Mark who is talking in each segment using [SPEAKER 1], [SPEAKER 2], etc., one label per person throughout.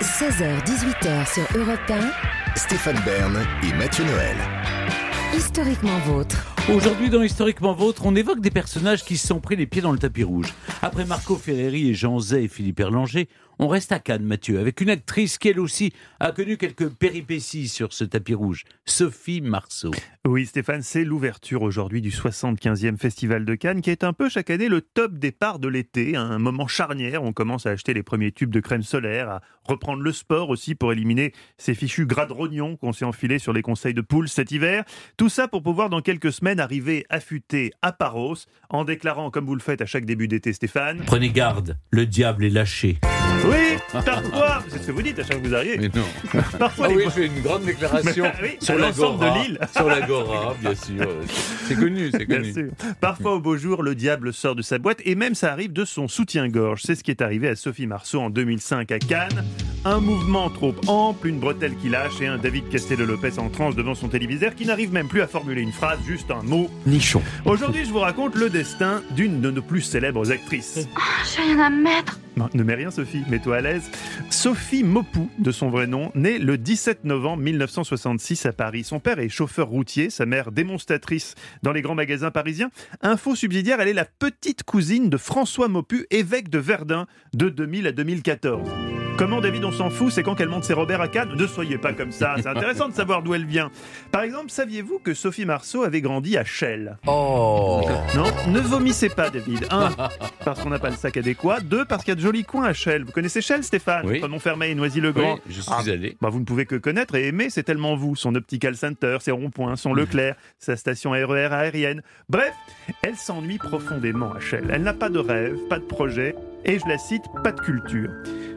[SPEAKER 1] 16h-18h sur Europe 1,
[SPEAKER 2] Stéphane Bern et Mathieu Noël.
[SPEAKER 1] historiquement vôtre.
[SPEAKER 3] Aujourd'hui, dans Historiquement Vôtre, on évoque des personnages qui se sont pris les pieds dans le tapis rouge. Après Marco Ferreri et Jean Zay et Philippe Erlanger, on reste à Cannes, Mathieu, avec une actrice qui, elle aussi, a connu quelques péripéties sur ce tapis rouge, Sophie Marceau.
[SPEAKER 4] Oui, Stéphane, c'est l'ouverture aujourd'hui du 75e Festival de Cannes, qui est un peu chaque année le top départ de l'été, un moment charnière. On commence à acheter les premiers tubes de crème solaire, à reprendre le sport aussi pour éliminer ces fichus gras de rognon qu'on s'est enfilés sur les conseils de poule cet hiver. Tout ça pour pouvoir, dans quelques semaines, arriver affûté à Paros, en déclarant, comme vous le faites à chaque début d'été, Stéphane.
[SPEAKER 3] Prenez garde, le diable est lâché.
[SPEAKER 4] Oui, parfois, c'est ce que vous dites à chaque fois que vous arrivez.
[SPEAKER 3] Mais non.
[SPEAKER 4] Parfois,
[SPEAKER 3] Ah oui, je fais une grande déclaration
[SPEAKER 4] oui,
[SPEAKER 3] sur
[SPEAKER 4] l'ensemble de l'île.
[SPEAKER 3] Sur l'Agora, bien sûr. C'est connu, c'est
[SPEAKER 4] Bien
[SPEAKER 3] connu.
[SPEAKER 4] sûr. Parfois, au beau jour, le diable sort de sa boîte et même ça arrive de son soutien-gorge. C'est ce qui est arrivé à Sophie Marceau en 2005 à Cannes. Un mouvement trop ample, une bretelle qui lâche et un David Castello-Lopez en transe devant son téléviseur qui n'arrive même plus à formuler une phrase, juste un mot.
[SPEAKER 5] Nichon.
[SPEAKER 4] Aujourd'hui, je vous raconte le destin d'une de nos plus célèbres actrices.
[SPEAKER 6] J'ai rien à mettre.
[SPEAKER 4] Ne mets rien, Sophie, mets-toi à l'aise. Sophie Mopou, de son vrai nom, née le 17 novembre 1966 à Paris. Son père est chauffeur routier, sa mère démonstratrice dans les grands magasins parisiens. Info subsidiaire, elle est la petite cousine de François Maupu, évêque de Verdun, de 2000 à 2014. Comment David on s'en fout, c'est quand qu'elle monte ses Robert à Cannes Ne soyez pas comme ça, c'est intéressant de savoir d'où elle vient. Par exemple, saviez-vous que Sophie Marceau avait grandi à Chelles?
[SPEAKER 3] Oh
[SPEAKER 4] non, ne vomissez pas, David. Un, parce qu'on n'a pas le sac adéquat. Deux, parce qu'il y a de jolis coins à Chelles. Vous connaissez Chelles, Stéphane
[SPEAKER 3] Oui.
[SPEAKER 4] Noisy-le-Grand.
[SPEAKER 3] Oui, je suis
[SPEAKER 4] Ah,
[SPEAKER 3] allé.
[SPEAKER 4] bah, vous ne pouvez que connaître et aimer, c'est tellement vous. Son Optical Center, ses ronds-points, son Leclerc, sa station RER aérienne. Bref, elle s'ennuie profondément à Chelles. Elle n'a pas de rêve, pas de projet, et je la cite, pas de culture.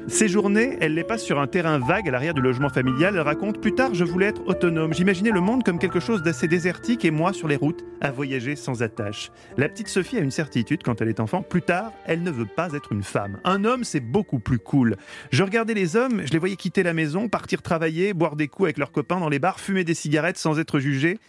[SPEAKER 4] Ses journées, elle les passe sur un terrain vague à l'arrière du logement familial. Elle raconte Plus tard, je voulais être autonome. J'imaginais le monde comme quelque chose d'assez désertique et moi sur les routes à voyager sans attache. La petite Sophie a une certitude quand elle est enfant. Plus tard, elle ne veut pas être une femme. Un homme, c'est beaucoup plus cool. Je regardais les hommes, je les voyais quitter la maison, partir travailler, boire des coups avec leurs copains dans les bars, fumer des cigarettes sans être jugés.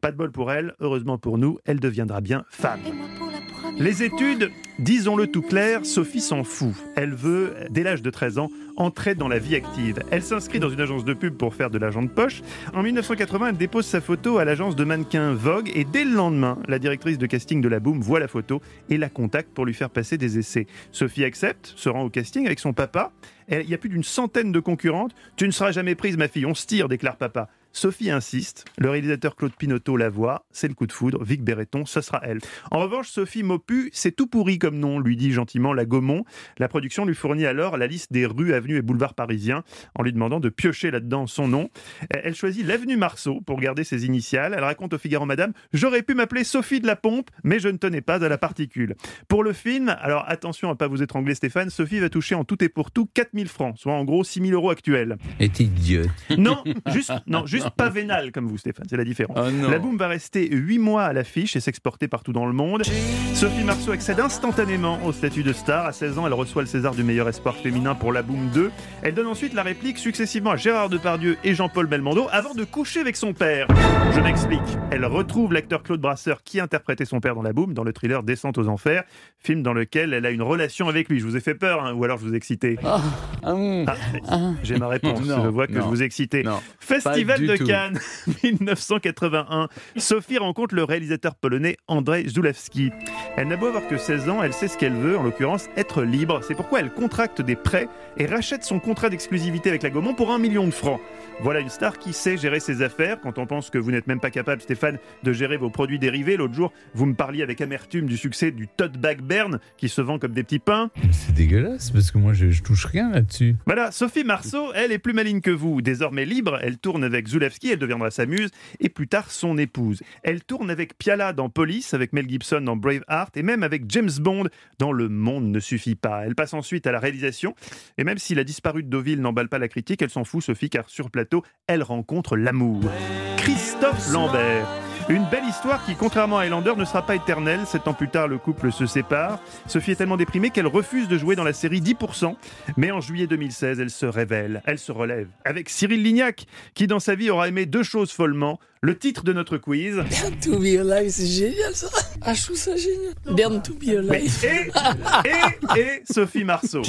[SPEAKER 4] Pas de bol pour elle, heureusement pour nous, elle deviendra bien femme.
[SPEAKER 6] Et
[SPEAKER 4] Les études, disons-le tout clair, Sophie s'en fout. Elle veut, dès l'âge de 13 ans, entrer dans la vie active. Elle s'inscrit dans une agence de pub pour faire de l'argent de poche. En 1980, elle dépose sa photo à l'agence de mannequins Vogue et dès le lendemain, la directrice de casting de la Boom voit la photo et la contacte pour lui faire passer des essais. Sophie accepte, se rend au casting avec son papa. Il y a plus d'une centaine de concurrentes. Tu ne seras jamais prise, ma fille, on se tire, déclare papa. Sophie insiste, le réalisateur Claude Pinotto la voit, c'est le coup de foudre, Vic Béreton, ce sera elle. En revanche, Sophie Maupu, c'est tout pourri comme nom, lui dit gentiment la Gaumont. La production lui fournit alors la liste des rues, avenues et boulevards parisiens en lui demandant de piocher là-dedans son nom. Elle choisit l'avenue Marceau pour garder ses initiales. Elle raconte au Figaro Madame J'aurais pu m'appeler Sophie de la Pompe, mais je ne tenais pas à la particule. Pour le film, alors attention à pas vous étrangler Stéphane, Sophie va toucher en tout et pour tout 4000 francs, soit en gros 6000 euros actuels.
[SPEAKER 3] Est idiote.
[SPEAKER 4] Non, juste, non, juste pas vénal comme vous Stéphane, c'est la différence.
[SPEAKER 3] Oh non.
[SPEAKER 4] La boum va rester 8 mois à l'affiche et s'exporter partout dans le monde. Sophie Marceau accède instantanément au statut de star. À 16 ans, elle reçoit le César du meilleur espoir féminin pour La Boum 2. Elle donne ensuite la réplique successivement à Gérard Depardieu et Jean-Paul Belmondo avant de coucher avec son père. Je m'explique. Elle retrouve l'acteur Claude Brasseur qui interprétait son père dans La Boum, dans le thriller Descente aux enfers, film dans lequel elle a une relation avec lui. Je vous ai fait peur, hein, ou alors je vous ai excité.
[SPEAKER 3] Ah, hum.
[SPEAKER 4] Ah, J'ai ma réponse.
[SPEAKER 3] Non,
[SPEAKER 4] je vois que
[SPEAKER 3] non.
[SPEAKER 4] je vous ai excité.
[SPEAKER 3] Non,
[SPEAKER 4] Festival
[SPEAKER 3] du
[SPEAKER 4] de. Cannes 1981. Sophie rencontre le réalisateur polonais Andrzej Zulawski. Elle n'a beau avoir que 16 ans, elle sait ce qu'elle veut, en l'occurrence être libre. C'est pourquoi elle contracte des prêts et rachète son contrat d'exclusivité avec la Gaumont pour un million de francs. Voilà une star qui sait gérer ses affaires. Quand on pense que vous n'êtes même pas capable, Stéphane, de gérer vos produits dérivés, l'autre jour, vous me parliez avec amertume du succès du tote bag Bern qui se vend comme des petits pains.
[SPEAKER 7] C'est dégueulasse parce que moi je, je touche rien là-dessus.
[SPEAKER 4] Voilà, Sophie Marceau, elle est plus maligne que vous. Désormais libre, elle tourne avec Zulawski, elle deviendra sa muse, et plus tard son épouse. Elle tourne avec Piala dans Police, avec Mel Gibson dans Braveheart, et même avec James Bond dans Le Monde ne suffit pas. Elle passe ensuite à la réalisation, et même si la disparue de Deauville n'emballe pas la critique, elle s'en fout, Sophie, car sur plateau, elle rencontre l'amour. Christophe Lambert. Une belle histoire qui, contrairement à Highlander, ne sera pas éternelle. Sept ans plus tard, le couple se sépare. Sophie est tellement déprimée qu'elle refuse de jouer dans la série 10%. Mais en juillet 2016, elle se révèle, elle se relève. Avec Cyril Lignac, qui dans sa vie aura aimé deux choses follement, le titre de notre quiz.
[SPEAKER 5] Born to be alive, c'est génial ça. Ah, je trouve ça génial. Born to be alive.
[SPEAKER 4] et, et, et Sophie Marceau.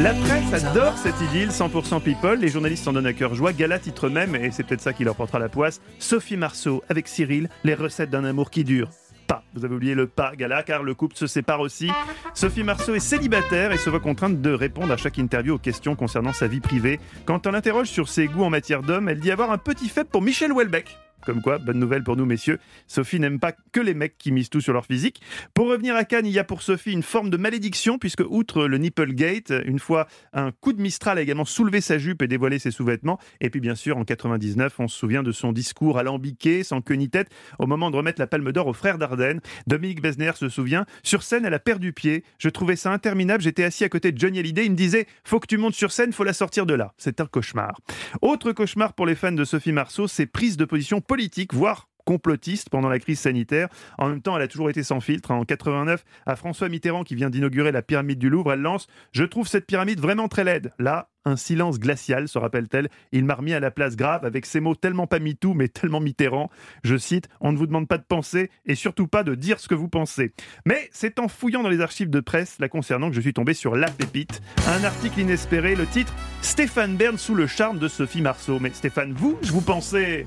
[SPEAKER 4] La presse adore cette idylle 100% people, les journalistes s'en donnent à cœur joie. Gala titre même, et c'est peut-être ça qui leur portera la poisse, Sophie Marceau avec Cyril, les recettes d'un amour qui dure. Pas. Vous avez oublié le pas, Gala, car le couple se sépare aussi. Sophie Marceau est célibataire et se voit contrainte de répondre à chaque interview aux questions concernant sa vie privée. Quand on l'interroge sur ses goûts en matière d'homme, elle dit avoir un petit faible pour Michel Houellebecq. Comme quoi, bonne nouvelle pour nous, messieurs. Sophie n'aime pas que les mecs qui misent tout sur leur physique. Pour revenir à Cannes, il y a pour Sophie une forme de malédiction, puisque outre le Nipplegate, une fois un coup de Mistral a également soulevé sa jupe et dévoilé ses sous-vêtements. Et puis, bien sûr, en 99, on se souvient de son discours alambiqué, sans queue ni tête, au moment de remettre la palme d'or aux frères Dardenne. Dominique Besner se souvient. Sur scène, elle a perdu pied. Je trouvais ça interminable. J'étais assis à côté de Johnny Hallyday. Il me disait Faut que tu montes sur scène, faut la sortir de là. C'est un cauchemar. Autre cauchemar pour les fans de Sophie Marceau, ses prises de position politiques, voire complotiste pendant la crise sanitaire. En même temps, elle a toujours été sans filtre. En 89, à François Mitterrand, qui vient d'inaugurer la pyramide du Louvre, elle lance Je trouve cette pyramide vraiment très laide. Là, un silence glacial, se rappelle-t-elle. Il m'a remis à la place grave avec ces mots tellement pas MeToo, mais tellement Mitterrand. Je cite On ne vous demande pas de penser et surtout pas de dire ce que vous pensez. Mais c'est en fouillant dans les archives de presse la concernant que je suis tombé sur La Pépite, un article inespéré, le titre Stéphane Bern sous le charme de Sophie Marceau. Mais Stéphane, vous, je vous pensais.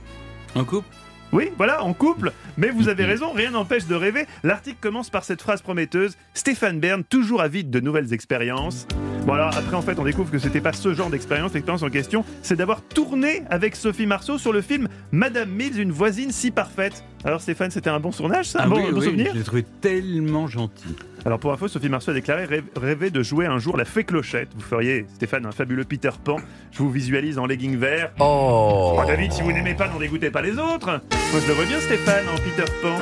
[SPEAKER 3] En couple
[SPEAKER 4] Oui, voilà, en couple. Mais vous avez raison, rien n'empêche de rêver. L'article commence par cette phrase prometteuse Stéphane Bern, toujours avide de nouvelles expériences. Bon, alors après, en fait, on découvre que c'était pas ce genre d'expérience. L'expérience en question, c'est d'avoir tourné avec Sophie Marceau sur le film Madame Mills, une voisine si parfaite. Alors, Stéphane, c'était un bon tournage, ça Un bon,
[SPEAKER 3] Ah oui,
[SPEAKER 4] un bon
[SPEAKER 3] oui,
[SPEAKER 4] souvenir?
[SPEAKER 3] je l'ai trouvé tellement gentil.
[SPEAKER 4] alors pour info, Sophie Marceau a déclaré rêve- rêver de jouer un jour la fée Clochette. Vous feriez, Stéphane, un fabuleux Peter Pan. Je vous visualise en legging vert.
[SPEAKER 7] Oh
[SPEAKER 4] Oh David, si vous n'aimez pas, n'en dégoûtez pas les autres. Moi je le vois bien Stéphane en Peter Pan.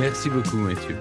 [SPEAKER 3] Merci beaucoup, Mathieu.